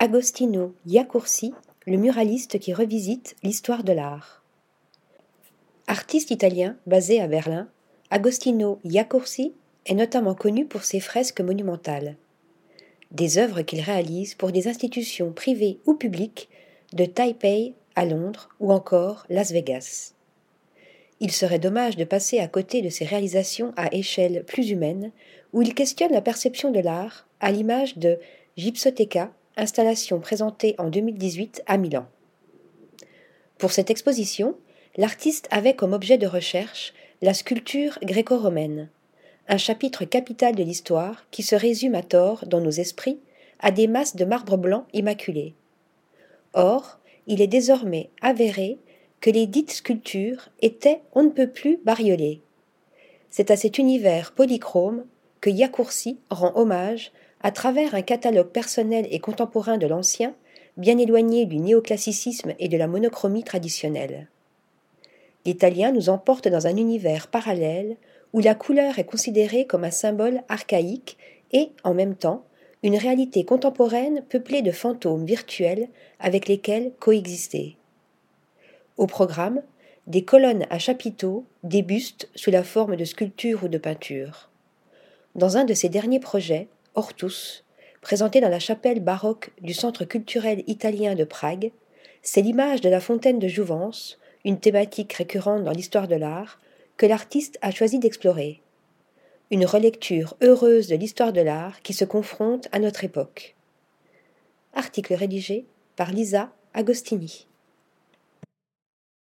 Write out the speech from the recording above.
Agostino Iacursi, le muraliste qui revisite l'histoire de l'art. Artiste italien basé à Berlin, Agostino Iacursi est notamment connu pour ses fresques monumentales. Des œuvres qu'il réalise pour des institutions privées ou publiques de Taipei à Londres ou encore Las Vegas. Il serait dommage de passer à côté de ses réalisations à échelle plus humaine, où il questionne la perception de l'art, à l'image de Gypsoteca, installation présentée en 2018 à Milan. Pour cette exposition, l'artiste avait comme objet de recherche la sculpture gréco-romaine, un chapitre capital de l'histoire qui se résume à tort dans nos esprits à des masses de marbre blanc immaculées. Or, il est désormais avéré que les dites sculptures étaient on ne peut plus bariolées. C'est à cet univers polychrome que Yacourci rend hommage à travers un catalogue personnel et contemporain de l'ancien, bien éloigné du néoclassicisme et de la monochromie traditionnelle. L'Italien nous emporte dans un univers parallèle où la couleur est considérée comme un symbole archaïque et, en même temps, une réalité contemporaine peuplée de fantômes virtuels avec lesquels coexister. Au programme, des colonnes à chapiteaux, des bustes sous la forme de sculptures ou de peintures. Dans un de ses derniers projets, Hortus, présenté dans la chapelle baroque du Centre culturel italien de Prague, c'est l'image de la fontaine de Jouvence, une thématique récurrente dans l'histoire de l'art, que l'artiste a choisi d'explorer. Une relecture heureuse de l'histoire de l'art qui se confronte à notre époque. Article rédigé par Lisa Agostini.